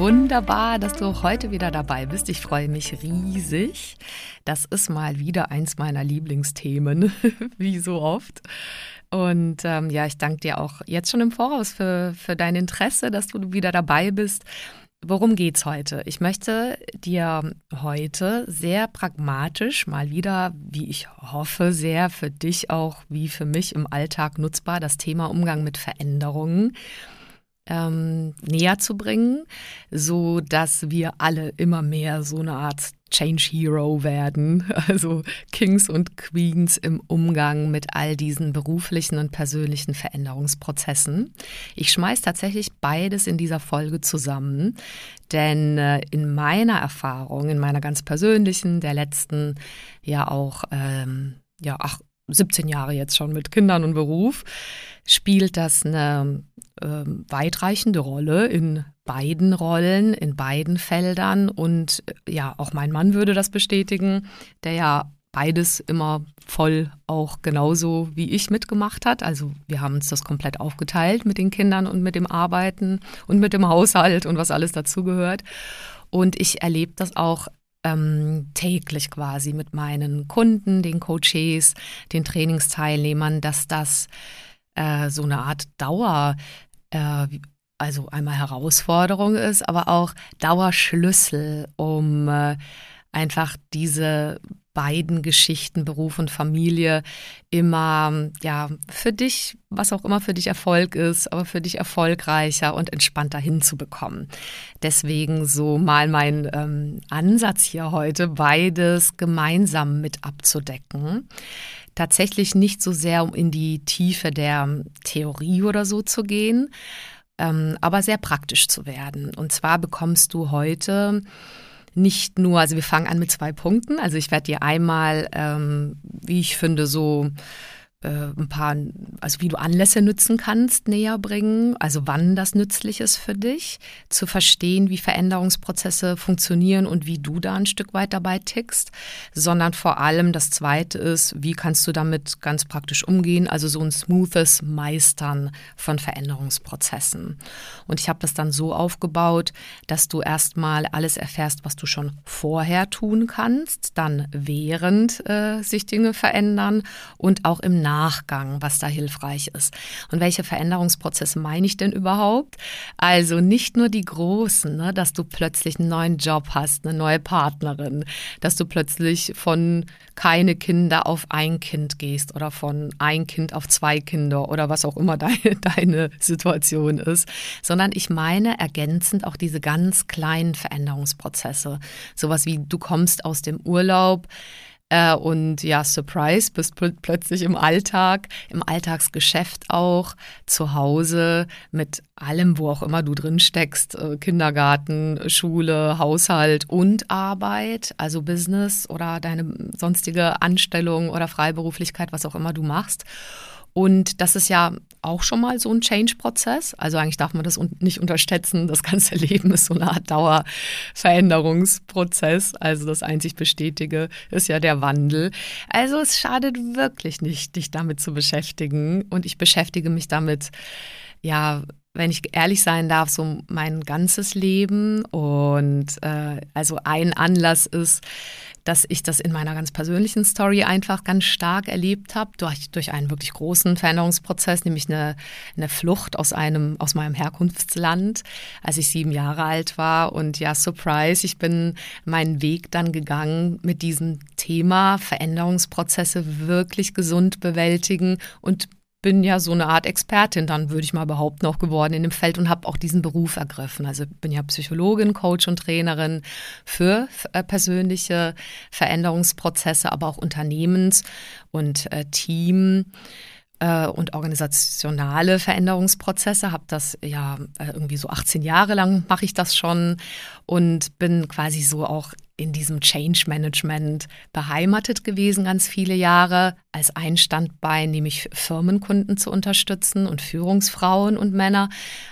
Wunderbar, dass du heute wieder dabei bist. Ich freue mich riesig. Das ist mal wieder eins meiner Lieblingsthemen, wie so oft. Und ähm, ja, ich danke dir auch jetzt schon im Voraus für, für dein Interesse, dass du wieder dabei bist. Worum geht's heute? Ich möchte dir heute sehr pragmatisch mal wieder, wie ich hoffe, sehr für dich auch wie für mich im Alltag nutzbar, das Thema Umgang mit Veränderungen ähm, näher zu bringen, so dass wir alle immer mehr so eine Art Change Hero werden, also Kings und Queens im Umgang mit all diesen beruflichen und persönlichen Veränderungsprozessen. Ich schmeiß tatsächlich beides in dieser Folge zusammen, denn äh, in meiner Erfahrung, in meiner ganz persönlichen, der letzten ja auch ähm, ja, ach, 17 Jahre jetzt schon mit Kindern und Beruf, spielt das eine äh, weitreichende Rolle in beiden Rollen, in beiden Feldern. Und äh, ja, auch mein Mann würde das bestätigen, der ja beides immer voll auch genauso wie ich mitgemacht hat. Also wir haben uns das komplett aufgeteilt mit den Kindern und mit dem Arbeiten und mit dem Haushalt und was alles dazugehört. Und ich erlebe das auch ähm, täglich quasi mit meinen Kunden, den Coaches, den Trainingsteilnehmern, dass das äh, so eine Art Dauer, äh, also einmal Herausforderung ist, aber auch Dauerschlüssel, um äh, einfach diese beiden Geschichten, Beruf und Familie, immer, ja, für dich, was auch immer für dich Erfolg ist, aber für dich erfolgreicher und entspannter hinzubekommen. Deswegen so mal mein ähm, Ansatz hier heute, beides gemeinsam mit abzudecken. Tatsächlich nicht so sehr, um in die Tiefe der Theorie oder so zu gehen, ähm, aber sehr praktisch zu werden. Und zwar bekommst du heute nicht nur, also wir fangen an mit zwei Punkten. Also ich werde dir einmal, ähm, wie ich finde, so ein paar, also wie du Anlässe nützen kannst, näher bringen, also wann das nützlich ist für dich, zu verstehen, wie Veränderungsprozesse funktionieren und wie du da ein Stück weit dabei tickst, sondern vor allem das Zweite ist, wie kannst du damit ganz praktisch umgehen, also so ein smoothes Meistern von Veränderungsprozessen. Und ich habe das dann so aufgebaut, dass du erstmal alles erfährst, was du schon vorher tun kannst, dann während äh, sich Dinge verändern. Und auch im Nachgang, was da hilfreich ist. Und welche Veränderungsprozesse meine ich denn überhaupt? Also nicht nur die großen, ne, dass du plötzlich einen neuen Job hast, eine neue Partnerin, dass du plötzlich von keine Kinder auf ein Kind gehst oder von ein Kind auf zwei Kinder oder was auch immer deine, deine Situation ist, sondern ich meine ergänzend auch diese ganz kleinen Veränderungsprozesse. Sowas wie du kommst aus dem Urlaub, äh, und ja, Surprise, bist pl plötzlich im Alltag, im Alltagsgeschäft auch, zu Hause mit allem, wo auch immer du drin steckst, äh, Kindergarten, Schule, Haushalt und Arbeit, also Business oder deine sonstige Anstellung oder Freiberuflichkeit, was auch immer du machst. Und das ist ja auch schon mal so ein Change-Prozess. Also eigentlich darf man das nicht unterschätzen. Das ganze Leben ist so eine Art Dauerveränderungsprozess. Also das einzig Bestätige ist ja der Wandel. Also es schadet wirklich nicht, dich damit zu beschäftigen. Und ich beschäftige mich damit, ja, wenn ich ehrlich sein darf, so mein ganzes Leben. Und äh, also ein Anlass ist, dass ich das in meiner ganz persönlichen Story einfach ganz stark erlebt habe, durch, durch einen wirklich großen Veränderungsprozess, nämlich eine, eine Flucht aus, einem, aus meinem Herkunftsland, als ich sieben Jahre alt war. Und ja, Surprise, ich bin meinen Weg dann gegangen mit diesem Thema Veränderungsprozesse wirklich gesund bewältigen und bin ja so eine Art Expertin, dann würde ich mal behaupten, auch geworden in dem Feld und habe auch diesen Beruf ergriffen. Also bin ja Psychologin, Coach und Trainerin für äh, persönliche Veränderungsprozesse, aber auch Unternehmens- und äh, Team äh, und organisationale Veränderungsprozesse. Habe das ja äh, irgendwie so 18 Jahre lang mache ich das schon und bin quasi so auch in diesem Change Management beheimatet gewesen, ganz viele Jahre, als ein Standbein, nämlich Firmenkunden zu unterstützen und Führungsfrauen und Männer.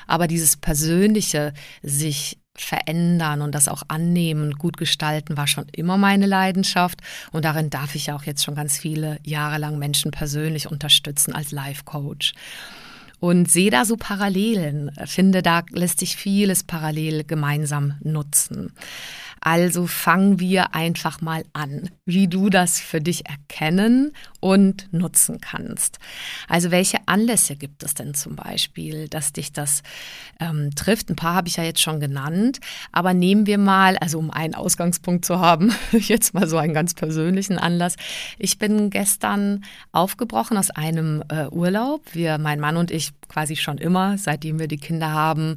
Aber dieses persönliche, sich verändern und das auch annehmen, gut gestalten, war schon immer meine Leidenschaft. Und darin darf ich auch jetzt schon ganz viele Jahre lang Menschen persönlich unterstützen als Life Coach. Und sehe da so Parallelen, finde, da lässt sich vieles parallel gemeinsam nutzen. Also fangen wir einfach mal an, wie du das für dich erkennen und nutzen kannst. Also welche Anlässe gibt es denn zum Beispiel, dass dich das ähm, trifft? Ein paar habe ich ja jetzt schon genannt, aber nehmen wir mal, also um einen Ausgangspunkt zu haben, jetzt mal so einen ganz persönlichen Anlass. Ich bin gestern aufgebrochen aus einem äh, Urlaub. Wir, mein Mann und ich, quasi schon immer, seitdem wir die Kinder haben,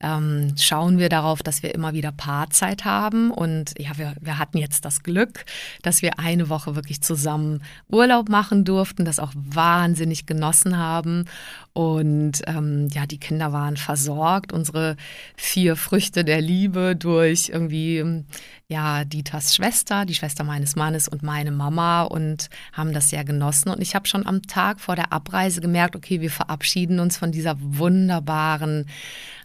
ähm, schauen wir darauf, dass wir immer wieder Paarzeit haben. Und ja, wir, wir hatten jetzt das Glück, dass wir eine Woche wirklich zusammen Urlaub machen durften, das auch wahnsinnig genossen haben. Und ähm, ja, die Kinder waren versorgt. Unsere vier Früchte der Liebe durch irgendwie ja Dieters Schwester, die Schwester meines Mannes und meine Mama und haben das sehr genossen. Und ich habe schon am Tag vor der Abreise gemerkt, okay, wir verabschieden uns von dieser wunderbaren,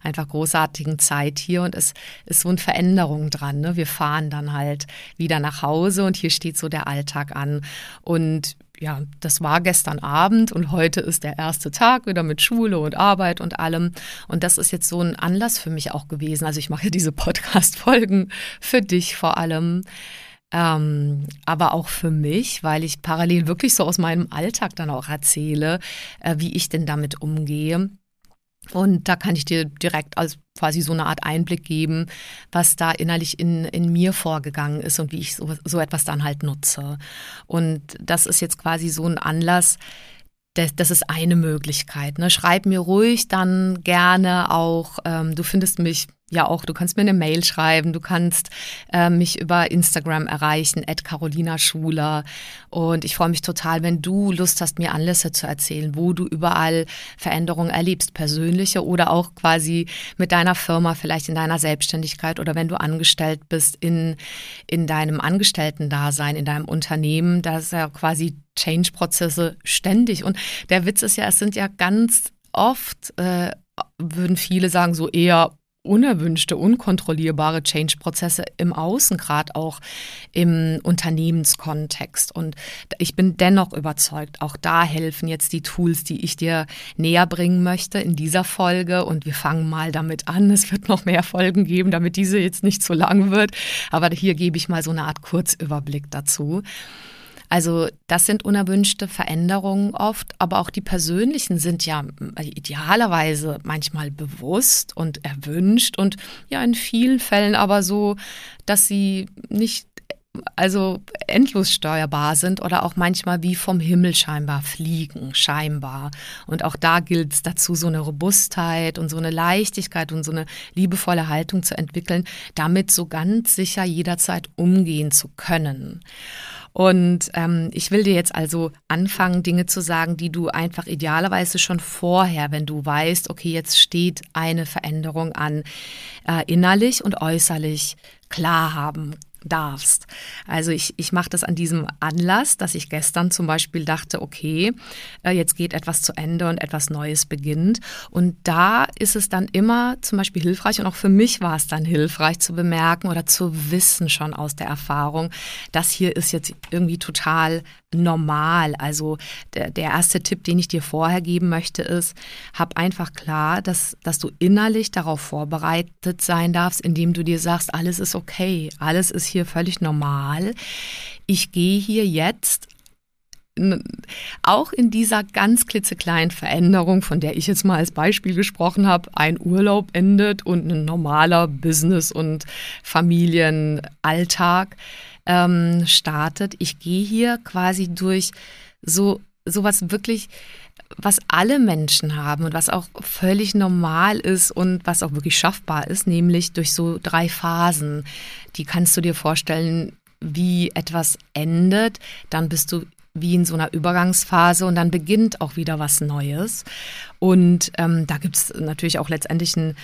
einfach großartigen Zeit hier und es ist so eine Veränderung dran. Ne? Wir fahren dann halt wieder nach Hause und hier steht so der Alltag an. Und ja, das war gestern Abend und heute ist der erste Tag wieder mit Schule und Arbeit und allem. Und das ist jetzt so ein Anlass für mich auch gewesen. Also ich mache diese Podcast-Folgen für dich vor allem. Ähm, aber auch für mich, weil ich parallel wirklich so aus meinem Alltag dann auch erzähle, äh, wie ich denn damit umgehe. Und da kann ich dir direkt als quasi so eine Art Einblick geben, was da innerlich in, in mir vorgegangen ist und wie ich so, so etwas dann halt nutze. Und das ist jetzt quasi so ein Anlass, das, das ist eine Möglichkeit. Ne? Schreib mir ruhig dann gerne auch, ähm, du findest mich ja auch, du kannst mir eine Mail schreiben, du kannst äh, mich über Instagram erreichen, at Carolina Schuler. Und ich freue mich total, wenn du Lust hast, mir Anlässe zu erzählen, wo du überall Veränderungen erlebst, persönliche oder auch quasi mit deiner Firma, vielleicht in deiner Selbstständigkeit oder wenn du angestellt bist in, in deinem Angestellten-Dasein, in deinem Unternehmen. Da ist ja quasi Change-Prozesse ständig. Und der Witz ist ja, es sind ja ganz oft, äh, würden viele sagen, so eher unerwünschte, unkontrollierbare Change-Prozesse im Außen, gerade auch im Unternehmenskontext. Und ich bin dennoch überzeugt, auch da helfen jetzt die Tools, die ich dir näher bringen möchte in dieser Folge. Und wir fangen mal damit an. Es wird noch mehr Folgen geben, damit diese jetzt nicht zu lang wird. Aber hier gebe ich mal so eine Art Kurzüberblick dazu. Also das sind unerwünschte Veränderungen oft, aber auch die persönlichen sind ja äh, idealerweise manchmal bewusst und erwünscht und ja in vielen Fällen aber so, dass sie nicht also endlos steuerbar sind oder auch manchmal wie vom Himmel scheinbar fliegen, scheinbar. Und auch da gilt es dazu, so eine Robustheit und so eine Leichtigkeit und so eine liebevolle Haltung zu entwickeln, damit so ganz sicher jederzeit umgehen zu können. Und ähm, ich will dir jetzt also anfangen, Dinge zu sagen, die du einfach idealerweise schon vorher, wenn du weißt, okay, jetzt steht eine Veränderung an, äh, innerlich und äußerlich klar haben darfst. Also ich, ich mache das an diesem Anlass, dass ich gestern zum Beispiel dachte, okay, äh, jetzt geht etwas zu Ende und etwas Neues beginnt. Und da ist es dann immer zum Beispiel hilfreich und auch für mich war es dann hilfreich zu bemerken oder zu wissen schon aus der Erfahrung, das hier ist jetzt irgendwie total normal. Also der, der erste Tipp, den ich dir vorher geben möchte, ist, hab einfach klar, dass, dass du innerlich darauf vorbereitet sein darfst, indem du dir sagst, alles ist okay, alles ist hier völlig normal. Ich gehe hier jetzt auch in dieser ganz klitzekleinen Veränderung, von der ich jetzt mal als Beispiel gesprochen habe, ein Urlaub endet und ein normaler Business- und Familienalltag ähm, startet. Ich gehe hier quasi durch so sowas wirklich was alle Menschen haben und was auch völlig normal ist und was auch wirklich schaffbar ist, nämlich durch so drei Phasen. Die kannst du dir vorstellen, wie etwas endet, dann bist du wie in so einer Übergangsphase und dann beginnt auch wieder was Neues. Und ähm, da gibt es natürlich auch letztendlich ein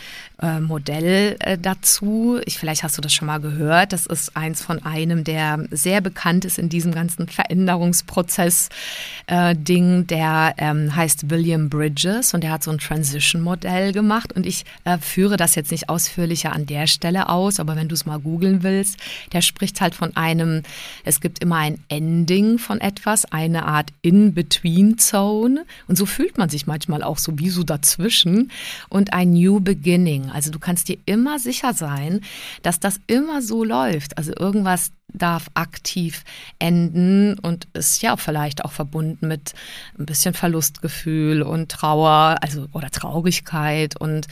äh, Modell äh, dazu. Ich, vielleicht hast du das schon mal gehört. Das ist eins von einem, der sehr bekannt ist in diesem ganzen Veränderungsprozess-Ding. Äh, der ähm, heißt William Bridges und der hat so ein Transition-Modell gemacht. Und ich äh, führe das jetzt nicht ausführlicher an der Stelle aus, aber wenn du es mal googeln willst, der spricht halt von einem, es gibt immer ein Ending von etwas, eine Art In-Between-Zone. Und so fühlt man sich manchmal auch sowieso dazwischen und ein New Beginning. Also du kannst dir immer sicher sein, dass das immer so läuft. Also irgendwas darf aktiv enden und ist ja vielleicht auch verbunden mit ein bisschen Verlustgefühl und Trauer, also oder Traurigkeit. Und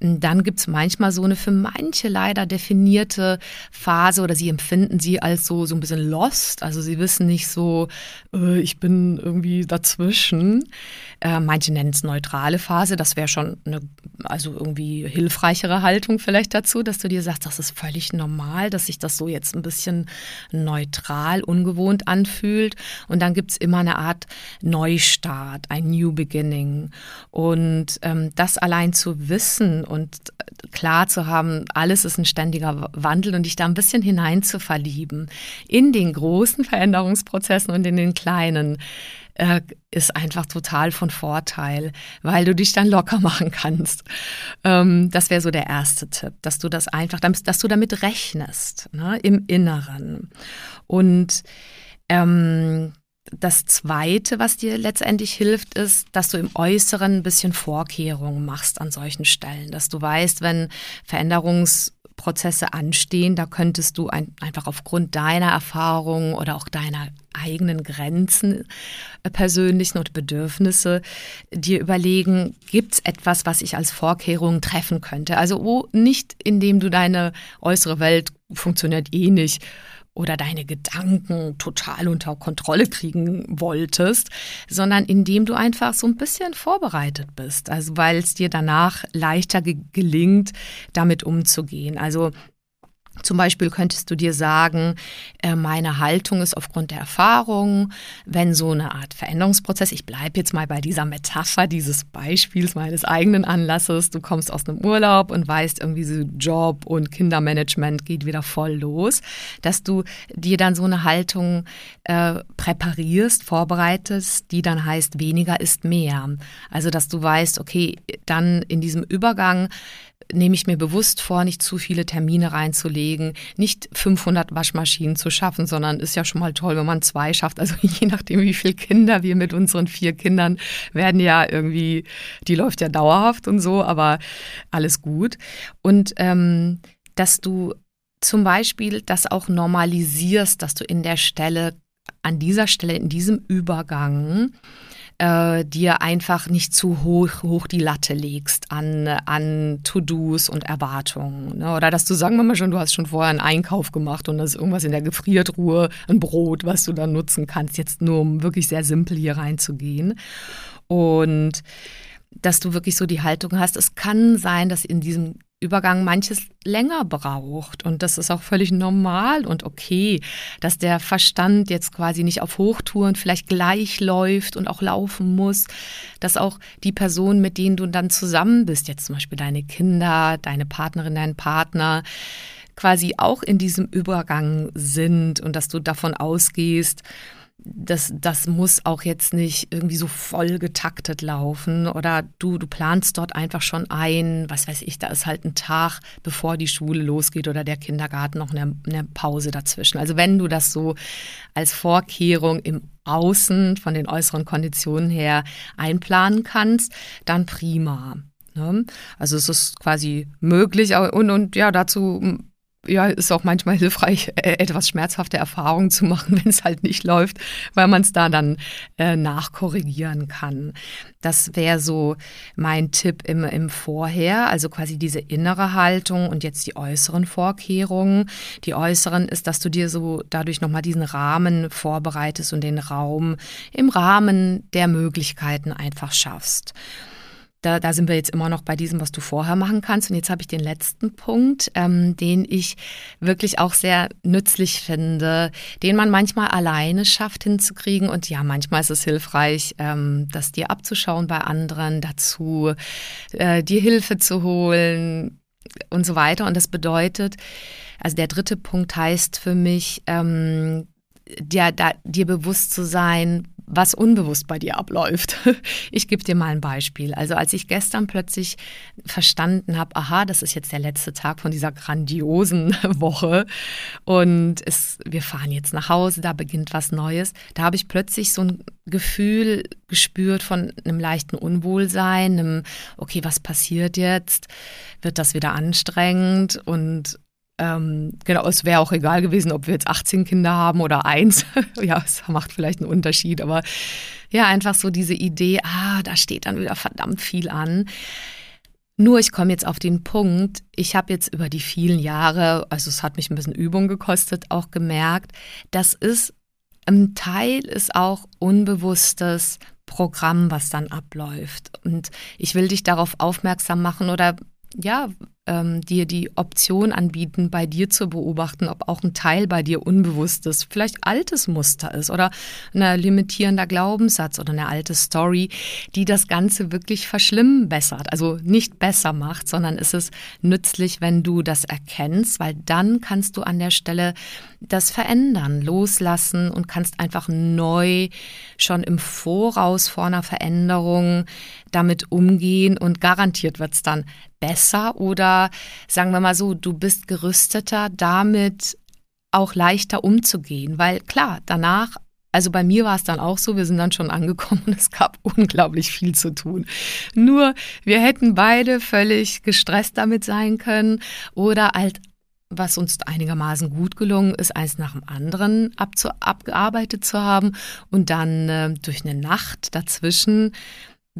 dann gibt es manchmal so eine für manche leider definierte Phase oder sie empfinden sie als so, so ein bisschen lost. Also sie wissen nicht so, äh, ich bin irgendwie dazwischen. Äh, manche nennen es neutrale Phase. Das wäre schon eine, also irgendwie hilfreichere Haltung vielleicht dazu, dass du dir sagst, das ist völlig normal, dass sich das so jetzt ein bisschen neutral, ungewohnt anfühlt. Und dann gibt es immer eine Art Neustart, ein New Beginning. Und ähm, das allein zu wissen und klar zu haben, alles ist ein ständiger Wandel und dich da ein bisschen hinein zu verlieben in den großen Veränderungsprozessen und in den kleinen äh, ist einfach total von Vorteil, weil du dich dann locker machen kannst. Ähm, das wäre so der erste Tipp, dass du das einfach, dass du damit rechnest, ne, im Inneren. Und ähm, das Zweite, was dir letztendlich hilft, ist, dass du im Äußeren ein bisschen Vorkehrungen machst an solchen Stellen, dass du weißt, wenn Veränderungs Prozesse anstehen, da könntest du ein, einfach aufgrund deiner Erfahrungen oder auch deiner eigenen Grenzen äh, persönlichen und Bedürfnisse dir überlegen, gibt es etwas, was ich als Vorkehrung treffen könnte? Also wo nicht, indem du deine äußere Welt funktioniert eh nicht oder deine Gedanken total unter Kontrolle kriegen wolltest, sondern indem du einfach so ein bisschen vorbereitet bist. Also weil es dir danach leichter ge gelingt, damit umzugehen. Also zum Beispiel könntest du dir sagen, äh, meine Haltung ist aufgrund der Erfahrung, wenn so eine Art Veränderungsprozess, ich bleibe jetzt mal bei dieser Metapher dieses Beispiels meines eigenen Anlasses, du kommst aus einem Urlaub und weißt irgendwie so Job und Kindermanagement geht wieder voll los, dass du dir dann so eine Haltung äh, präparierst, vorbereitest, die dann heißt, weniger ist mehr. Also dass du weißt, okay, dann in diesem Übergang nehme ich mir bewusst vor, nicht zu viele Termine reinzulegen, nicht 500 Waschmaschinen zu schaffen, sondern ist ja schon mal toll, wenn man zwei schafft. Also je nachdem, wie viele Kinder wir mit unseren vier Kindern werden ja irgendwie, die läuft ja dauerhaft und so, aber alles gut. Und ähm, dass du zum Beispiel das auch normalisierst, dass du in der Stelle, an dieser Stelle, in diesem Übergang, äh, dir einfach nicht zu hoch, hoch die Latte legst an, an To-Dos und Erwartungen. Ne? Oder dass du, sagen wir mal schon, du hast schon vorher einen Einkauf gemacht und da ist irgendwas in der Gefriertruhe, ein Brot, was du dann nutzen kannst, jetzt nur um wirklich sehr simpel hier reinzugehen. Und dass du wirklich so die Haltung hast, es kann sein, dass in diesem Übergang manches länger braucht. Und das ist auch völlig normal und okay, dass der Verstand jetzt quasi nicht auf Hochtouren vielleicht gleich läuft und auch laufen muss, dass auch die Personen, mit denen du dann zusammen bist, jetzt zum Beispiel deine Kinder, deine Partnerin, dein Partner, quasi auch in diesem Übergang sind und dass du davon ausgehst, das, das muss auch jetzt nicht irgendwie so voll getaktet laufen oder du, du planst dort einfach schon ein, was weiß ich, da ist halt ein Tag, bevor die Schule losgeht oder der Kindergarten noch eine, eine Pause dazwischen. Also wenn du das so als Vorkehrung im Außen von den äußeren Konditionen her einplanen kannst, dann prima. Ne? Also es ist quasi möglich und, und ja, dazu ja, ist auch manchmal hilfreich, äh, etwas schmerzhafte Erfahrungen zu machen, wenn es halt nicht läuft, weil man es da dann äh, nachkorrigieren kann. Das wäre so mein Tipp im, im Vorher, also quasi diese innere Haltung und jetzt die äußeren Vorkehrungen. Die äußeren ist, dass du dir so dadurch nochmal diesen Rahmen vorbereitest und den Raum im Rahmen der Möglichkeiten einfach schaffst. Da, da sind wir jetzt immer noch bei diesem, was du vorher machen kannst. Und jetzt habe ich den letzten Punkt, ähm, den ich wirklich auch sehr nützlich finde, den man manchmal alleine schafft hinzukriegen. Und ja, manchmal ist es hilfreich, ähm, das dir abzuschauen bei anderen, dazu äh, dir Hilfe zu holen und so weiter. Und das bedeutet, also der dritte Punkt heißt für mich, ähm, dir, da, dir bewusst zu sein, was unbewusst bei dir abläuft. Ich gebe dir mal ein Beispiel. Also als ich gestern plötzlich verstanden habe, aha, das ist jetzt der letzte Tag von dieser grandiosen Woche und es, wir fahren jetzt nach Hause, da beginnt was Neues, da habe ich plötzlich so ein Gefühl gespürt von einem leichten Unwohlsein, einem, okay, was passiert jetzt? Wird das wieder anstrengend? Und ähm, genau, es wäre auch egal gewesen, ob wir jetzt 18 Kinder haben oder eins. ja, es macht vielleicht einen Unterschied, aber ja, einfach so diese Idee, ah, da steht dann wieder verdammt viel an. Nur ich komme jetzt auf den Punkt, ich habe jetzt über die vielen Jahre, also es hat mich ein bisschen Übung gekostet, auch gemerkt, das ist ein Teil ist auch unbewusstes Programm, was dann abläuft. Und ich will dich darauf aufmerksam machen oder ja, ähm, dir die Option anbieten, bei dir zu beobachten, ob auch ein Teil bei dir unbewusstes, vielleicht altes Muster ist oder ein limitierender Glaubenssatz oder eine alte Story, die das Ganze wirklich verschlimmbessert. Also nicht besser macht, sondern ist es nützlich, wenn du das erkennst, weil dann kannst du an der Stelle das verändern, loslassen und kannst einfach neu schon im Voraus vor einer Veränderung damit umgehen und garantiert wird es dann besser oder sagen wir mal so, du bist gerüsteter, damit auch leichter umzugehen, weil klar, danach also bei mir war es dann auch so, wir sind dann schon angekommen und es gab unglaublich viel zu tun. Nur wir hätten beide völlig gestresst damit sein können oder halt, was uns einigermaßen gut gelungen ist, eins nach dem anderen abgearbeitet zu haben und dann äh, durch eine Nacht dazwischen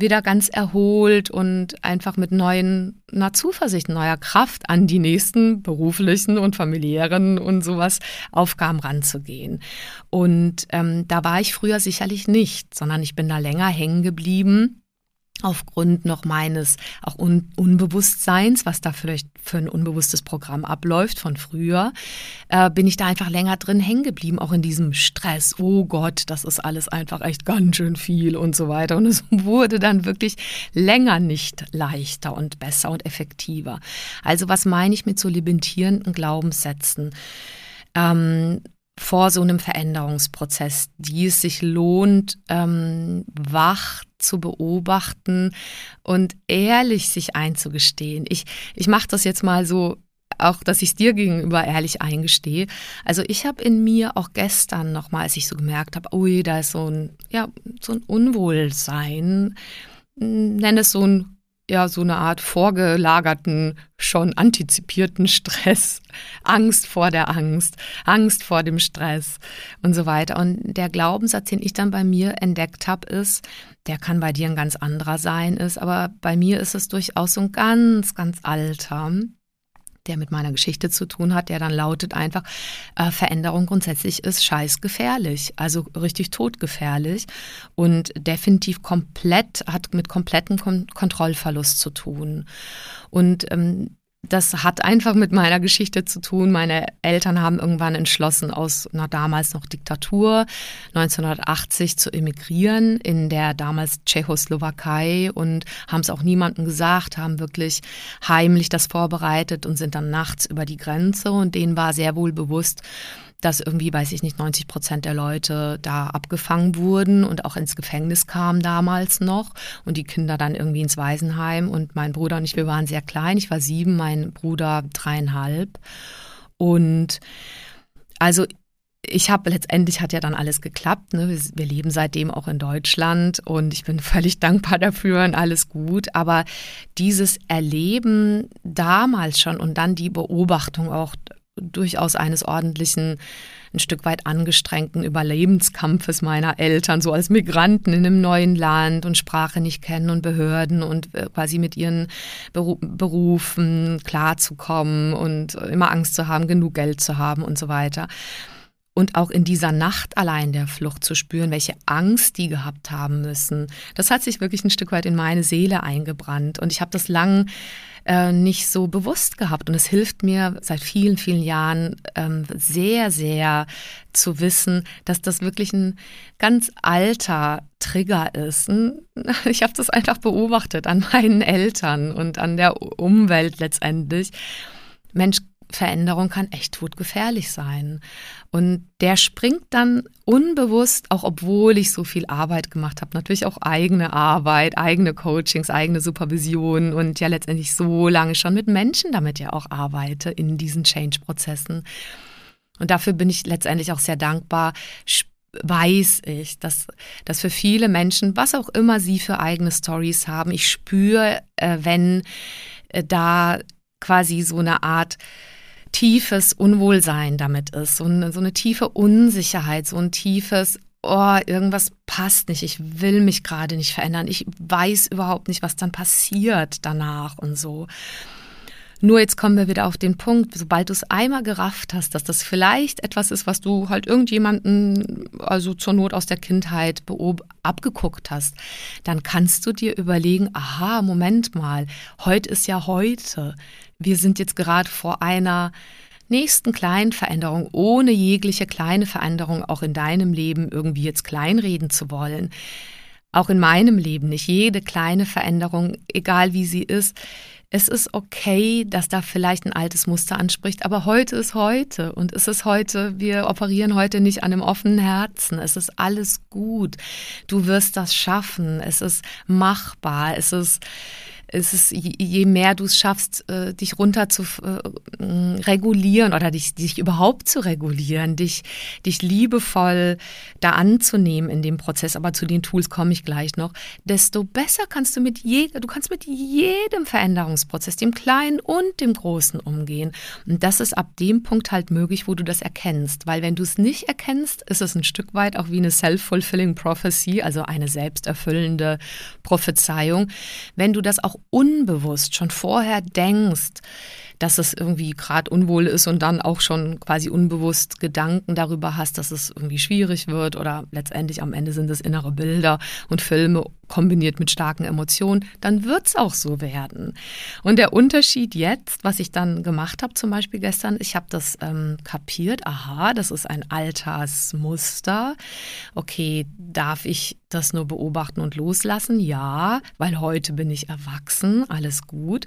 wieder ganz erholt und einfach mit neuen, einer Zuversicht, neuer Kraft an die nächsten beruflichen und familiären und sowas Aufgaben ranzugehen. Und ähm, da war ich früher sicherlich nicht, sondern ich bin da länger hängen geblieben aufgrund noch meines auch Un Unbewusstseins, was da vielleicht für ein unbewusstes Programm abläuft von früher, äh, bin ich da einfach länger drin hängen geblieben, auch in diesem Stress. Oh Gott, das ist alles einfach echt ganz schön viel und so weiter. Und es wurde dann wirklich länger nicht leichter und besser und effektiver. Also was meine ich mit so limitierenden Glaubenssätzen? Ähm, vor so einem Veränderungsprozess, die es sich lohnt, ähm, wach zu beobachten und ehrlich sich einzugestehen. Ich, ich mache das jetzt mal so auch, dass ich es dir gegenüber ehrlich eingestehe. Also ich habe in mir auch gestern nochmal, als ich so gemerkt habe, ui, da ist so ein, ja, so ein Unwohlsein, nenne es so ein ja so eine Art vorgelagerten, schon antizipierten Stress, Angst vor der Angst, Angst vor dem Stress und so weiter. Und der Glaubenssatz, den ich dann bei mir entdeckt habe, ist, der kann bei dir ein ganz anderer sein, ist, aber bei mir ist es durchaus so ein ganz, ganz alter der mit meiner Geschichte zu tun hat, der dann lautet einfach, äh, Veränderung grundsätzlich ist scheißgefährlich, also richtig todgefährlich und definitiv komplett, hat mit komplettem Kon Kontrollverlust zu tun. Und ähm, das hat einfach mit meiner Geschichte zu tun. Meine Eltern haben irgendwann entschlossen, aus einer damals noch Diktatur 1980 zu emigrieren in der damals Tschechoslowakei und haben es auch niemandem gesagt, haben wirklich heimlich das vorbereitet und sind dann nachts über die Grenze und denen war sehr wohl bewusst, dass irgendwie, weiß ich nicht, 90 Prozent der Leute da abgefangen wurden und auch ins Gefängnis kamen damals noch und die Kinder dann irgendwie ins Waisenheim und mein Bruder und ich, wir waren sehr klein. Ich war sieben, mein Bruder dreieinhalb. Und also ich habe letztendlich hat ja dann alles geklappt. Ne? Wir, wir, leben seitdem auch in Deutschland und ich bin völlig dankbar dafür und alles gut. Aber dieses Erleben damals schon und dann die Beobachtung auch durchaus eines ordentlichen, ein Stück weit angestrengten Überlebenskampfes meiner Eltern, so als Migranten in einem neuen Land und Sprache nicht kennen und Behörden und äh, quasi mit ihren Berufen klarzukommen und immer Angst zu haben, genug Geld zu haben und so weiter und auch in dieser Nacht allein der Flucht zu spüren, welche Angst die gehabt haben müssen. Das hat sich wirklich ein Stück weit in meine Seele eingebrannt und ich habe das lang äh, nicht so bewusst gehabt und es hilft mir seit vielen, vielen Jahren ähm, sehr, sehr zu wissen, dass das wirklich ein ganz alter Trigger ist. Ich habe das einfach beobachtet an meinen Eltern und an der Umwelt letztendlich. Mensch, Veränderung kann echt todgefährlich sein. Und der springt dann unbewusst, auch obwohl ich so viel Arbeit gemacht habe, natürlich auch eigene Arbeit, eigene Coachings, eigene Supervision und ja letztendlich so lange schon mit Menschen damit ja auch arbeite in diesen Change-Prozessen. Und dafür bin ich letztendlich auch sehr dankbar, weiß ich, dass, dass für viele Menschen, was auch immer sie für eigene Stories haben, ich spüre, äh, wenn äh, da quasi so eine Art tiefes Unwohlsein damit ist, so eine, so eine tiefe Unsicherheit, so ein tiefes, oh, irgendwas passt nicht, ich will mich gerade nicht verändern, ich weiß überhaupt nicht, was dann passiert danach und so. Nur jetzt kommen wir wieder auf den Punkt, sobald du es einmal gerafft hast, dass das vielleicht etwas ist, was du halt irgendjemanden, also zur Not aus der Kindheit abgeguckt hast, dann kannst du dir überlegen, aha, Moment mal, heute ist ja heute wir sind jetzt gerade vor einer nächsten kleinen Veränderung, ohne jegliche kleine Veränderung auch in deinem Leben irgendwie jetzt kleinreden zu wollen. Auch in meinem Leben nicht. Jede kleine Veränderung, egal wie sie ist, es ist okay, dass da vielleicht ein altes Muster anspricht, aber heute ist heute und es ist heute, wir operieren heute nicht an einem offenen Herzen. Es ist alles gut. Du wirst das schaffen. Es ist machbar. Es ist es ist, je mehr du es schaffst, äh, dich runter zu äh, regulieren oder dich, dich überhaupt zu regulieren, dich, dich liebevoll da anzunehmen in dem Prozess, aber zu den Tools komme ich gleich noch, desto besser kannst du mit jedem, du kannst mit jedem Veränderungsprozess, dem Kleinen und dem Großen umgehen. Und das ist ab dem Punkt halt möglich, wo du das erkennst. Weil wenn du es nicht erkennst, ist es ein Stück weit auch wie eine self-fulfilling prophecy, also eine selbsterfüllende Prophezeiung. Wenn du das auch unbewusst schon vorher denkst, dass es irgendwie gerade unwohl ist und dann auch schon quasi unbewusst Gedanken darüber hast, dass es irgendwie schwierig wird oder letztendlich am Ende sind es innere Bilder und Filme kombiniert mit starken Emotionen, dann wird es auch so werden. Und der Unterschied jetzt, was ich dann gemacht habe, zum Beispiel gestern, ich habe das ähm, kapiert, aha, das ist ein Altersmuster. Okay, darf ich das nur beobachten und loslassen? Ja, weil heute bin ich erwachsen, alles gut.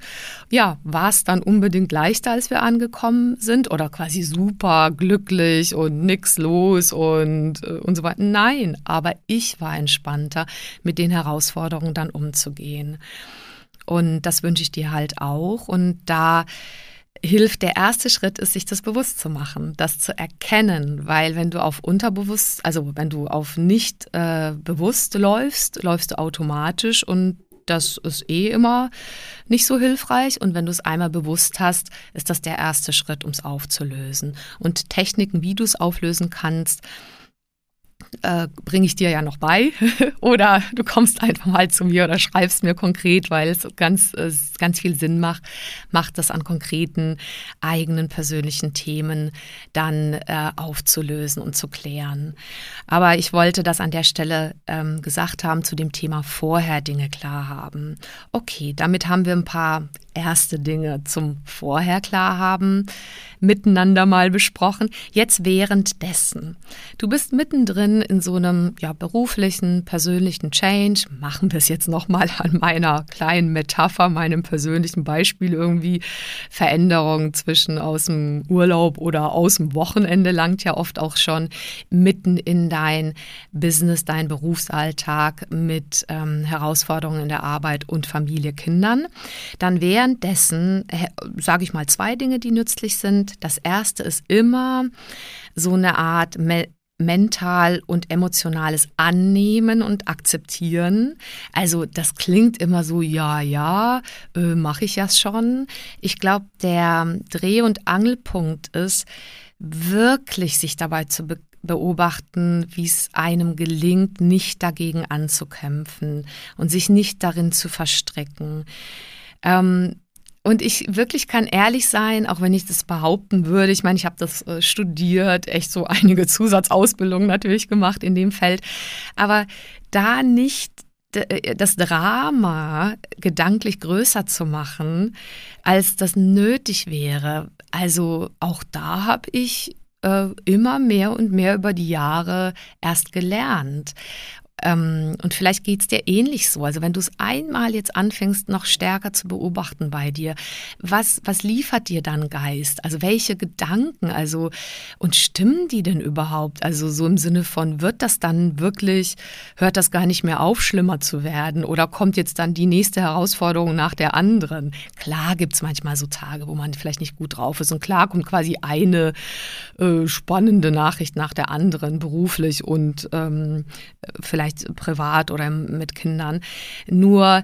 Ja, war es dann unbedingt leichter, als wir angekommen sind oder quasi super glücklich und nix los und, äh, und so weiter? Nein, aber ich war entspannter mit den Herausforderungen dann umzugehen. Und das wünsche ich dir halt auch. Und da hilft der erste Schritt ist, sich das bewusst zu machen, das zu erkennen, weil wenn du auf unterbewusst, also wenn du auf nicht äh, bewusst läufst, läufst du automatisch und das ist eh immer nicht so hilfreich. Und wenn du es einmal bewusst hast, ist das der erste Schritt, um es aufzulösen. Und Techniken, wie du es auflösen kannst, äh, bringe ich dir ja noch bei. oder du kommst einfach mal zu mir oder schreibst mir konkret, weil es ganz, äh, ganz viel Sinn macht, macht das an konkreten eigenen persönlichen Themen dann äh, aufzulösen und zu klären. Aber ich wollte das an der Stelle ähm, gesagt haben zu dem Thema vorher Dinge klar haben. Okay, damit haben wir ein paar erste Dinge zum Vorher klar haben miteinander mal besprochen. Jetzt währenddessen. Du bist mittendrin in so einem ja, beruflichen, persönlichen Change. Machen wir es jetzt nochmal an meiner kleinen Metapher, meinem persönlichen Beispiel irgendwie. Veränderung zwischen aus dem Urlaub oder aus dem Wochenende langt ja oft auch schon mitten in dein Business, dein Berufsalltag mit ähm, Herausforderungen in der Arbeit und Familie, Kindern. Dann währenddessen, äh, sage ich mal, zwei Dinge, die nützlich sind. Das erste ist immer so eine Art mental und emotionales Annehmen und Akzeptieren. Also das klingt immer so, ja, ja, äh, mache ich ja schon. Ich glaube, der Dreh- und Angelpunkt ist, wirklich sich dabei zu be beobachten, wie es einem gelingt, nicht dagegen anzukämpfen und sich nicht darin zu verstricken. Ähm, und ich wirklich kann ehrlich sein, auch wenn ich das behaupten würde. Ich meine, ich habe das äh, studiert, echt so einige Zusatzausbildungen natürlich gemacht in dem Feld. Aber da nicht äh, das Drama gedanklich größer zu machen, als das nötig wäre. Also auch da habe ich äh, immer mehr und mehr über die Jahre erst gelernt. Ähm, und vielleicht geht es dir ähnlich so. Also wenn du es einmal jetzt anfängst, noch stärker zu beobachten bei dir, was, was liefert dir dann Geist? Also welche Gedanken? Also und stimmen die denn überhaupt? Also so im Sinne von, wird das dann wirklich, hört das gar nicht mehr auf, schlimmer zu werden? Oder kommt jetzt dann die nächste Herausforderung nach der anderen? Klar gibt es manchmal so Tage, wo man vielleicht nicht gut drauf ist. Und klar kommt quasi eine äh, spannende Nachricht nach der anderen, beruflich und ähm, vielleicht vielleicht privat oder mit Kindern. Nur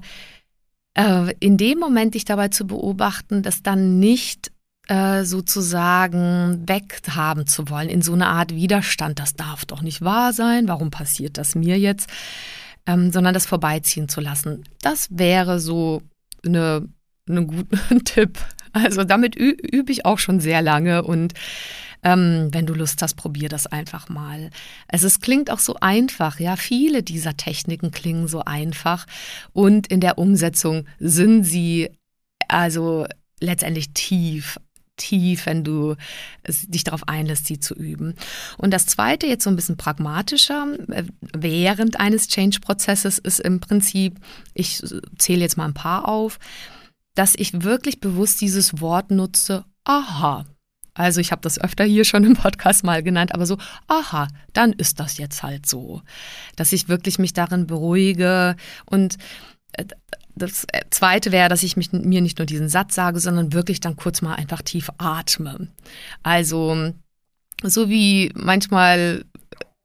äh, in dem Moment dich dabei zu beobachten, das dann nicht äh, sozusagen weghaben zu wollen, in so eine Art Widerstand, das darf doch nicht wahr sein, warum passiert das mir jetzt, ähm, sondern das vorbeiziehen zu lassen. Das wäre so eine, einen guten Tipp. Also damit übe ich auch schon sehr lange und ähm, wenn du Lust hast, probier das einfach mal. Also es klingt auch so einfach, ja, viele dieser Techniken klingen so einfach und in der Umsetzung sind sie also letztendlich tief tief, wenn du dich darauf einlässt, sie zu üben. Und das Zweite, jetzt so ein bisschen pragmatischer, äh, während eines Change-Prozesses ist im Prinzip, ich zähle jetzt mal ein paar auf, dass ich wirklich bewusst dieses Wort nutze, aha. Also ich habe das öfter hier schon im Podcast mal genannt, aber so, aha, dann ist das jetzt halt so. Dass ich wirklich mich darin beruhige und äh, das äh, Zweite wäre, dass ich mich, mir nicht nur diesen Satz sage, sondern wirklich dann kurz mal einfach tief atme. Also so wie manchmal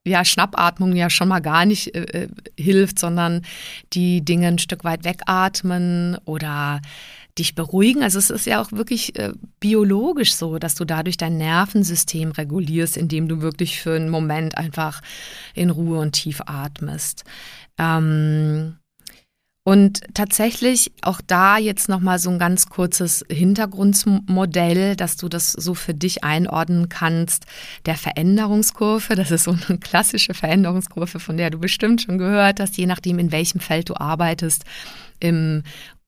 ja Schnappatmung ja schon mal gar nicht äh, äh hilft, sondern die Dinge ein Stück weit wegatmen oder dich beruhigen. Also es ist ja auch wirklich äh, biologisch so, dass du dadurch dein Nervensystem regulierst, indem du wirklich für einen Moment einfach in Ruhe und tief atmest. Ähm, und tatsächlich auch da jetzt noch mal so ein ganz kurzes Hintergrundmodell, dass du das so für dich einordnen kannst. Der Veränderungskurve, das ist so eine klassische Veränderungskurve, von der du bestimmt schon gehört hast, je nachdem in welchem Feld du arbeitest. Im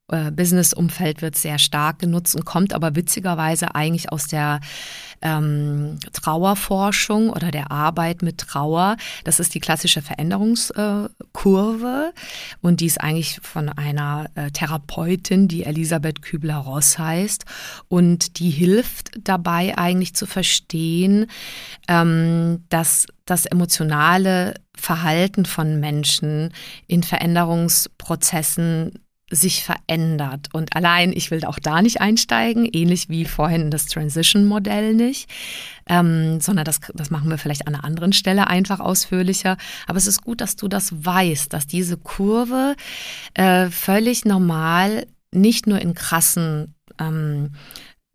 äh, Business-Umfeld wird sehr stark genutzt und kommt aber witzigerweise eigentlich aus der ähm, Trauerforschung oder der Arbeit mit Trauer. Das ist die klassische Veränderungskurve äh, und die ist eigentlich von einer äh, Therapeutin, die Elisabeth Kübler-Ross heißt und die hilft dabei eigentlich zu verstehen, ähm, dass das emotionale Verhalten von Menschen in Veränderungsprozessen sich verändert. Und allein, ich will auch da nicht einsteigen, ähnlich wie vorhin das Transition-Modell nicht, ähm, sondern das, das machen wir vielleicht an einer anderen Stelle einfach ausführlicher. Aber es ist gut, dass du das weißt, dass diese Kurve äh, völlig normal nicht nur in krassen ähm,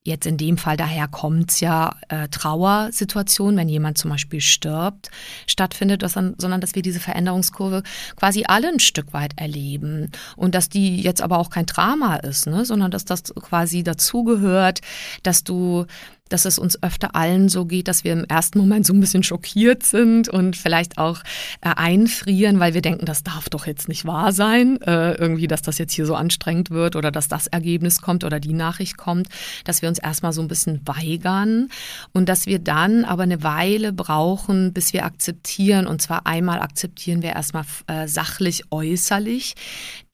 Jetzt in dem Fall daher kommt es ja äh, Trauersituation, wenn jemand zum Beispiel stirbt, stattfindet, dass dann, sondern dass wir diese Veränderungskurve quasi alle ein Stück weit erleben. Und dass die jetzt aber auch kein Drama ist, ne? sondern dass das quasi dazugehört, dass du dass es uns öfter allen so geht, dass wir im ersten Moment so ein bisschen schockiert sind und vielleicht auch äh, einfrieren, weil wir denken, das darf doch jetzt nicht wahr sein, äh, irgendwie, dass das jetzt hier so anstrengend wird oder dass das Ergebnis kommt oder die Nachricht kommt, dass wir uns erstmal so ein bisschen weigern und dass wir dann aber eine Weile brauchen, bis wir akzeptieren. Und zwar einmal akzeptieren wir erstmal äh, sachlich, äußerlich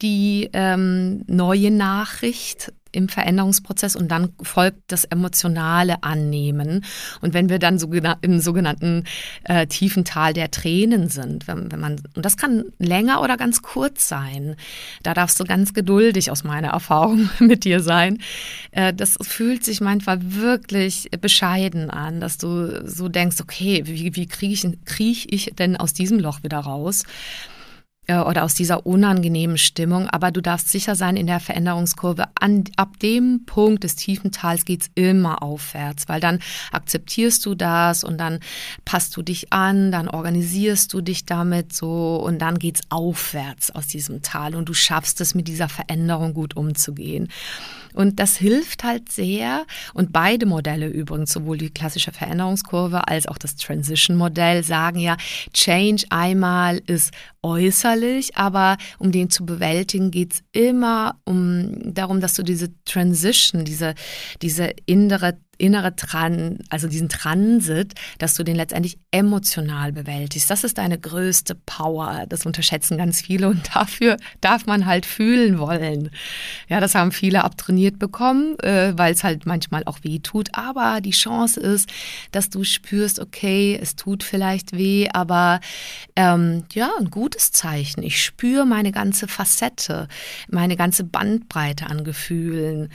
die ähm, neue Nachricht im Veränderungsprozess und dann folgt das emotionale Annehmen. Und wenn wir dann so im sogenannten äh, tiefen Tal der Tränen sind, wenn, wenn man, und das kann länger oder ganz kurz sein, da darfst du ganz geduldig aus meiner Erfahrung mit dir sein. Äh, das fühlt sich manchmal wirklich bescheiden an, dass du so denkst, okay, wie, wie kriege ich, krieg ich denn aus diesem Loch wieder raus? Äh, oder aus dieser unangenehmen Stimmung. Aber du darfst sicher sein, in der Veränderungskurve, an, ab dem Punkt des tiefen Tals geht es immer aufwärts, weil dann akzeptierst du das und dann passt du dich an, dann organisierst du dich damit so und dann geht es aufwärts aus diesem Tal und du schaffst es, mit dieser Veränderung gut umzugehen. Und das hilft halt sehr. Und beide Modelle übrigens, sowohl die klassische Veränderungskurve als auch das Transition-Modell, sagen ja, Change einmal ist äußerlich, aber um den zu bewältigen, geht es immer um darum, dass du diese Transition, diese, diese innere innere Tran, also diesen Transit, dass du den letztendlich emotional bewältigst. Das ist deine größte Power. Das unterschätzen ganz viele und dafür darf man halt fühlen wollen. Ja, das haben viele abtrainiert bekommen, äh, weil es halt manchmal auch weh tut. Aber die Chance ist, dass du spürst, okay, es tut vielleicht weh, aber ähm, ja, ein gutes Zeichen. Ich spüre meine ganze Facette, meine ganze Bandbreite an Gefühlen.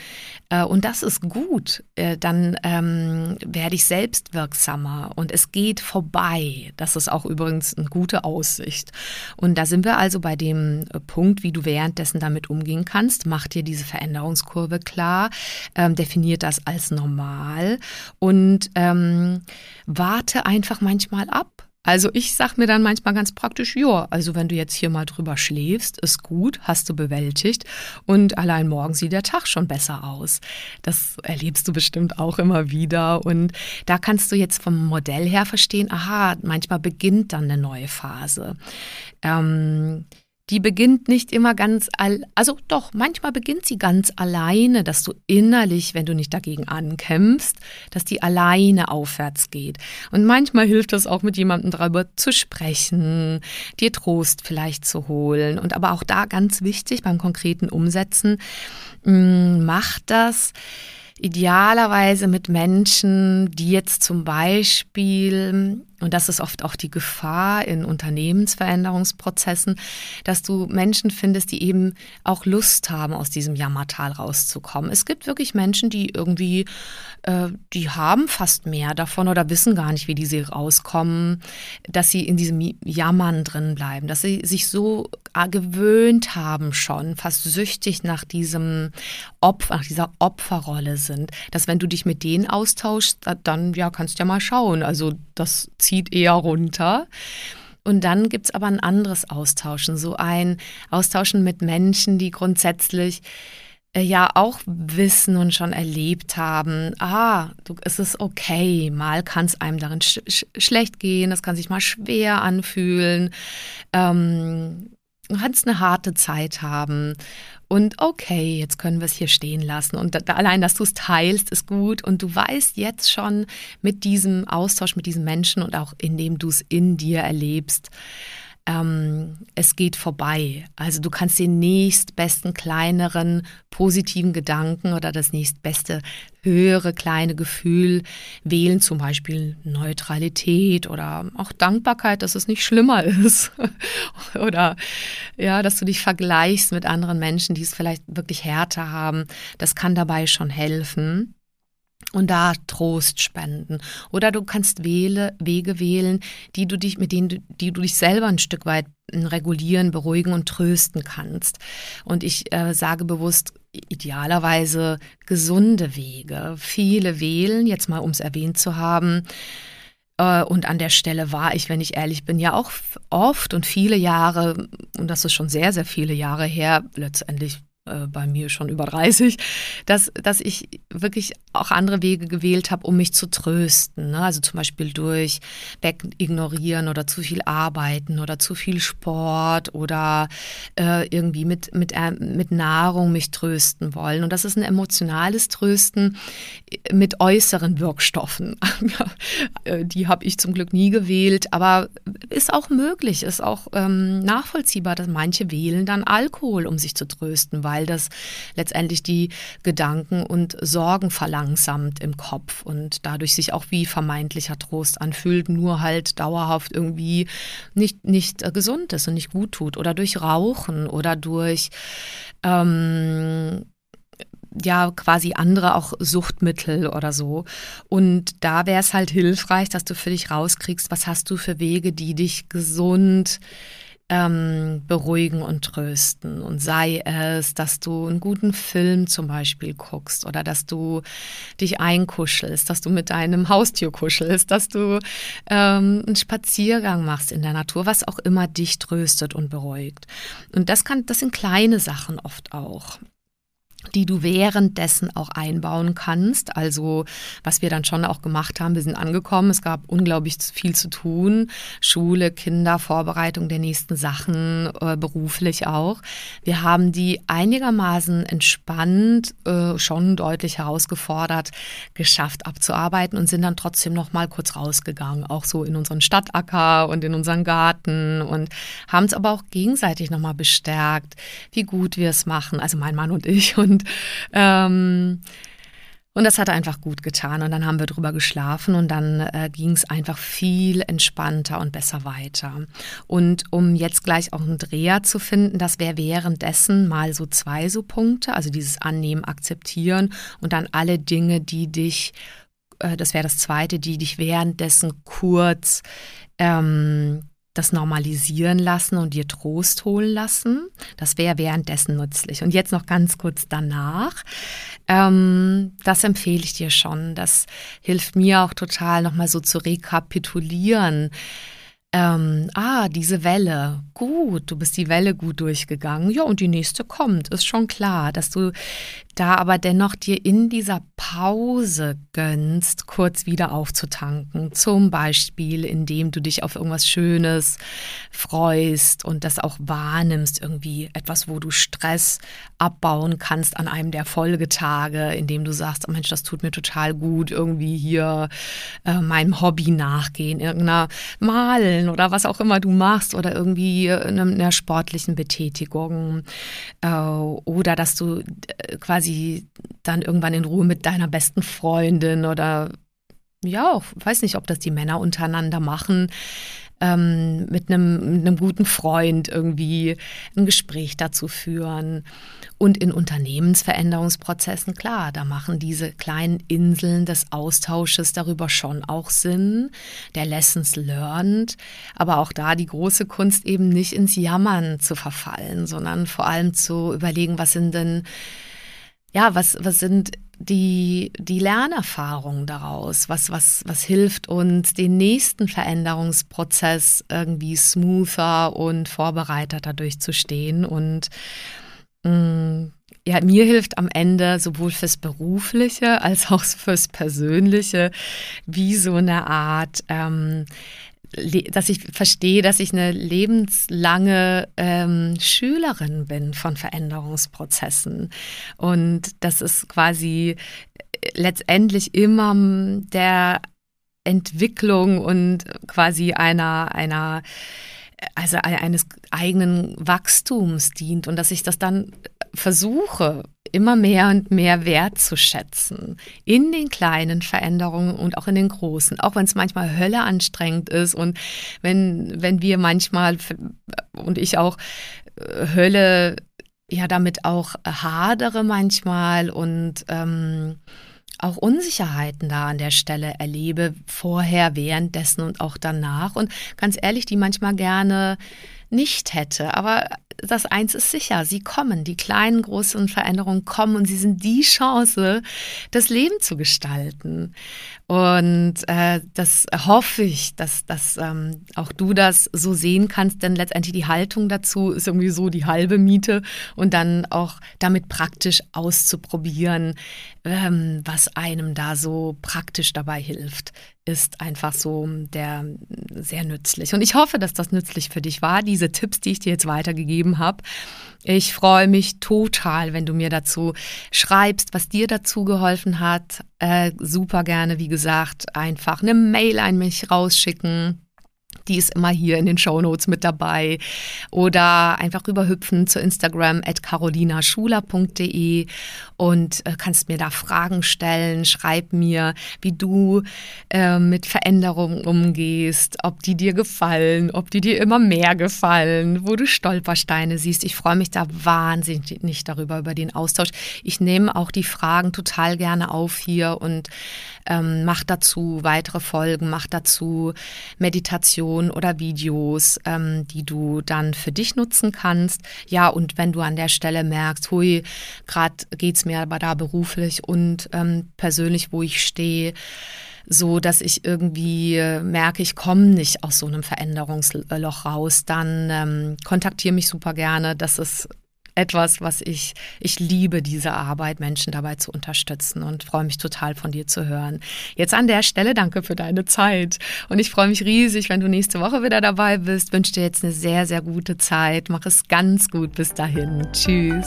Äh, und das ist gut. Äh, dann ähm, werde ich selbst wirksamer und es geht vorbei. Das ist auch übrigens eine gute Aussicht. Und da sind wir also bei dem äh, Punkt, wie du währenddessen damit umgehen kannst. Mach dir diese Veränderungskurve klar, ähm, definiert das als normal und ähm, warte einfach manchmal ab. Also ich sag mir dann manchmal ganz praktisch, ja, also wenn du jetzt hier mal drüber schläfst, ist gut, hast du bewältigt und allein morgen sieht der Tag schon besser aus. Das erlebst du bestimmt auch immer wieder und da kannst du jetzt vom Modell her verstehen, aha, manchmal beginnt dann eine neue Phase. Ähm, die beginnt nicht immer ganz, all, also doch, manchmal beginnt sie ganz alleine, dass du innerlich, wenn du nicht dagegen ankämpfst, dass die alleine aufwärts geht. Und manchmal hilft es auch mit jemandem darüber zu sprechen, dir Trost vielleicht zu holen. Und aber auch da ganz wichtig beim konkreten Umsetzen, mm, mach das idealerweise mit Menschen, die jetzt zum Beispiel und das ist oft auch die Gefahr in Unternehmensveränderungsprozessen, dass du Menschen findest, die eben auch Lust haben, aus diesem Jammertal rauszukommen. Es gibt wirklich Menschen, die irgendwie, äh, die haben fast mehr davon oder wissen gar nicht, wie die sie rauskommen, dass sie in diesem Jammern drin bleiben, dass sie sich so gewöhnt haben schon, fast süchtig nach diesem Opfer, nach dieser Opferrolle sind, dass wenn du dich mit denen austauschst, dann ja, kannst du ja mal schauen. Also das zieht eher runter. Und dann gibt es aber ein anderes Austauschen, so ein Austauschen mit Menschen, die grundsätzlich äh, ja auch wissen und schon erlebt haben, ah, du, es ist okay, mal kann es einem darin sch sch schlecht gehen, es kann sich mal schwer anfühlen, ähm, du kannst eine harte Zeit haben und okay, jetzt können wir es hier stehen lassen. Und da, allein, dass du es teilst, ist gut. Und du weißt jetzt schon mit diesem Austausch mit diesen Menschen und auch indem du es in dir erlebst, ähm, es geht vorbei. Also du kannst den nächstbesten kleineren positiven Gedanken oder das nächstbeste höhere kleine Gefühl wählen, zum Beispiel Neutralität oder auch Dankbarkeit, dass es nicht schlimmer ist. oder ja, dass du dich vergleichst mit anderen Menschen, die es vielleicht wirklich härter haben. Das kann dabei schon helfen und da Trost spenden. Oder du kannst wähle, Wege wählen, die du dich, mit denen du, die du dich selber ein Stück weit regulieren, beruhigen und trösten kannst. Und ich äh, sage bewusst, idealerweise gesunde Wege. Viele wählen, jetzt mal um es erwähnt zu haben, äh, und an der Stelle war ich, wenn ich ehrlich bin, ja auch oft und viele Jahre, und das ist schon sehr, sehr viele Jahre her, letztendlich äh, bei mir schon über 30, dass, dass ich wirklich auch andere Wege gewählt habe, um mich zu trösten. Ne? Also zum Beispiel durch Wegignorieren oder zu viel Arbeiten oder zu viel Sport oder äh, irgendwie mit, mit, äh, mit Nahrung mich trösten wollen. Und das ist ein emotionales Trösten mit äußeren Wirkstoffen. Äh, die habe ich zum Glück nie gewählt, aber ist auch möglich, ist auch ähm, nachvollziehbar, dass manche wählen dann Alkohol, um sich zu trösten, weil weil das letztendlich die Gedanken und Sorgen verlangsamt im Kopf und dadurch sich auch wie vermeintlicher Trost anfühlt, nur halt dauerhaft irgendwie nicht, nicht gesund ist und nicht gut tut. Oder durch Rauchen oder durch ähm, ja quasi andere auch Suchtmittel oder so. Und da wäre es halt hilfreich, dass du für dich rauskriegst, was hast du für Wege, die dich gesund ähm, beruhigen und trösten. Und sei es, dass du einen guten Film zum Beispiel guckst oder dass du dich einkuschelst, dass du mit deinem Haustier kuschelst, dass du ähm, einen Spaziergang machst in der Natur, was auch immer dich tröstet und beruhigt. Und das kann, das sind kleine Sachen oft auch die du währenddessen auch einbauen kannst. Also was wir dann schon auch gemacht haben, wir sind angekommen, es gab unglaublich viel zu tun, Schule, Kinder, Vorbereitung der nächsten Sachen, äh, beruflich auch. Wir haben die einigermaßen entspannt, äh, schon deutlich herausgefordert, geschafft abzuarbeiten und sind dann trotzdem noch mal kurz rausgegangen, auch so in unseren Stadtacker und in unseren Garten und haben es aber auch gegenseitig noch mal bestärkt, wie gut wir es machen, also mein Mann und ich und und ähm, und das hat einfach gut getan. Und dann haben wir drüber geschlafen und dann äh, ging es einfach viel entspannter und besser weiter. Und um jetzt gleich auch einen Dreher zu finden, das wäre währenddessen mal so zwei so Punkte, also dieses Annehmen, Akzeptieren und dann alle Dinge, die dich, äh, das wäre das zweite, die dich währenddessen kurz ähm, das normalisieren lassen und dir Trost holen lassen. Das wäre währenddessen nützlich. Und jetzt noch ganz kurz danach. Ähm, das empfehle ich dir schon. Das hilft mir auch total, nochmal so zu rekapitulieren ähm, ah, diese Welle, gut, du bist die Welle gut durchgegangen, ja, und die nächste kommt, ist schon klar, dass du da aber dennoch dir in dieser Pause gönnst, kurz wieder aufzutanken. Zum Beispiel, indem du dich auf irgendwas Schönes freust und das auch wahrnimmst, irgendwie etwas, wo du Stress abbauen kannst an einem der Folgetage, indem du sagst, oh Mensch, das tut mir total gut, irgendwie hier äh, meinem Hobby nachgehen, irgendeiner Malen oder was auch immer du machst oder irgendwie in einer sportlichen Betätigung äh, oder dass du äh, quasi dann irgendwann in Ruhe mit deiner besten Freundin oder ja, weiß nicht, ob das die Männer untereinander machen, ähm, mit, einem, mit einem guten Freund irgendwie ein Gespräch dazu führen. Und in Unternehmensveränderungsprozessen, klar, da machen diese kleinen Inseln des Austausches darüber schon auch Sinn, der Lessons learned, aber auch da die große Kunst eben nicht ins Jammern zu verfallen, sondern vor allem zu überlegen, was sind denn ja, was, was sind die, die Lernerfahrungen daraus? Was, was, was hilft uns, den nächsten Veränderungsprozess irgendwie smoother und vorbereiteter durchzustehen? Und mh, mm, ja, mir hilft am Ende sowohl fürs Berufliche als auch fürs Persönliche wie so eine Art ähm, dass ich verstehe, dass ich eine lebenslange ähm, Schülerin bin von Veränderungsprozessen. Und das ist quasi äh, letztendlich immer der Entwicklung und quasi einer, einer also eines eigenen Wachstums dient und dass ich das dann versuche, immer mehr und mehr wertzuschätzen in den kleinen Veränderungen und auch in den großen, auch wenn es manchmal Hölle anstrengend ist und wenn, wenn wir manchmal und ich auch äh, Hölle ja damit auch hadere manchmal und ähm, auch Unsicherheiten da an der Stelle erlebe, vorher, währenddessen und auch danach. Und ganz ehrlich, die manchmal gerne nicht hätte. Aber das eins ist sicher, sie kommen. Die kleinen, großen Veränderungen kommen und sie sind die Chance, das Leben zu gestalten. Und äh, das hoffe ich, dass, dass ähm, auch du das so sehen kannst, denn letztendlich die Haltung dazu ist irgendwie so die halbe Miete und dann auch damit praktisch auszuprobieren, ähm, was einem da so praktisch dabei hilft, ist einfach so der sehr nützlich. Und ich hoffe, dass das nützlich für dich war, diese Tipps, die ich dir jetzt weitergegeben habe. Ich freue mich total, wenn du mir dazu schreibst, was dir dazu geholfen hat. Äh, super gerne, wie gesagt, einfach eine Mail an mich rausschicken die ist immer hier in den Show Notes mit dabei. Oder einfach rüberhüpfen zu Instagram at carolinaschuler.de und äh, kannst mir da Fragen stellen. Schreib mir, wie du äh, mit Veränderungen umgehst, ob die dir gefallen, ob die dir immer mehr gefallen, wo du Stolpersteine siehst. Ich freue mich da wahnsinnig darüber, über den Austausch. Ich nehme auch die Fragen total gerne auf hier und ähm, mach dazu weitere Folgen, mach dazu Meditation oder Videos, ähm, die du dann für dich nutzen kannst. Ja, und wenn du an der Stelle merkst, hui, gerade geht es mir aber da beruflich und ähm, persönlich, wo ich stehe, so dass ich irgendwie merke, ich komme nicht aus so einem Veränderungsloch raus, dann ähm, kontaktiere mich super gerne. Das ist etwas, was ich, ich liebe, diese Arbeit, Menschen dabei zu unterstützen und freue mich total von dir zu hören. Jetzt an der Stelle danke für deine Zeit und ich freue mich riesig, wenn du nächste Woche wieder dabei bist. Wünsche dir jetzt eine sehr, sehr gute Zeit. Mach es ganz gut bis dahin. Tschüss.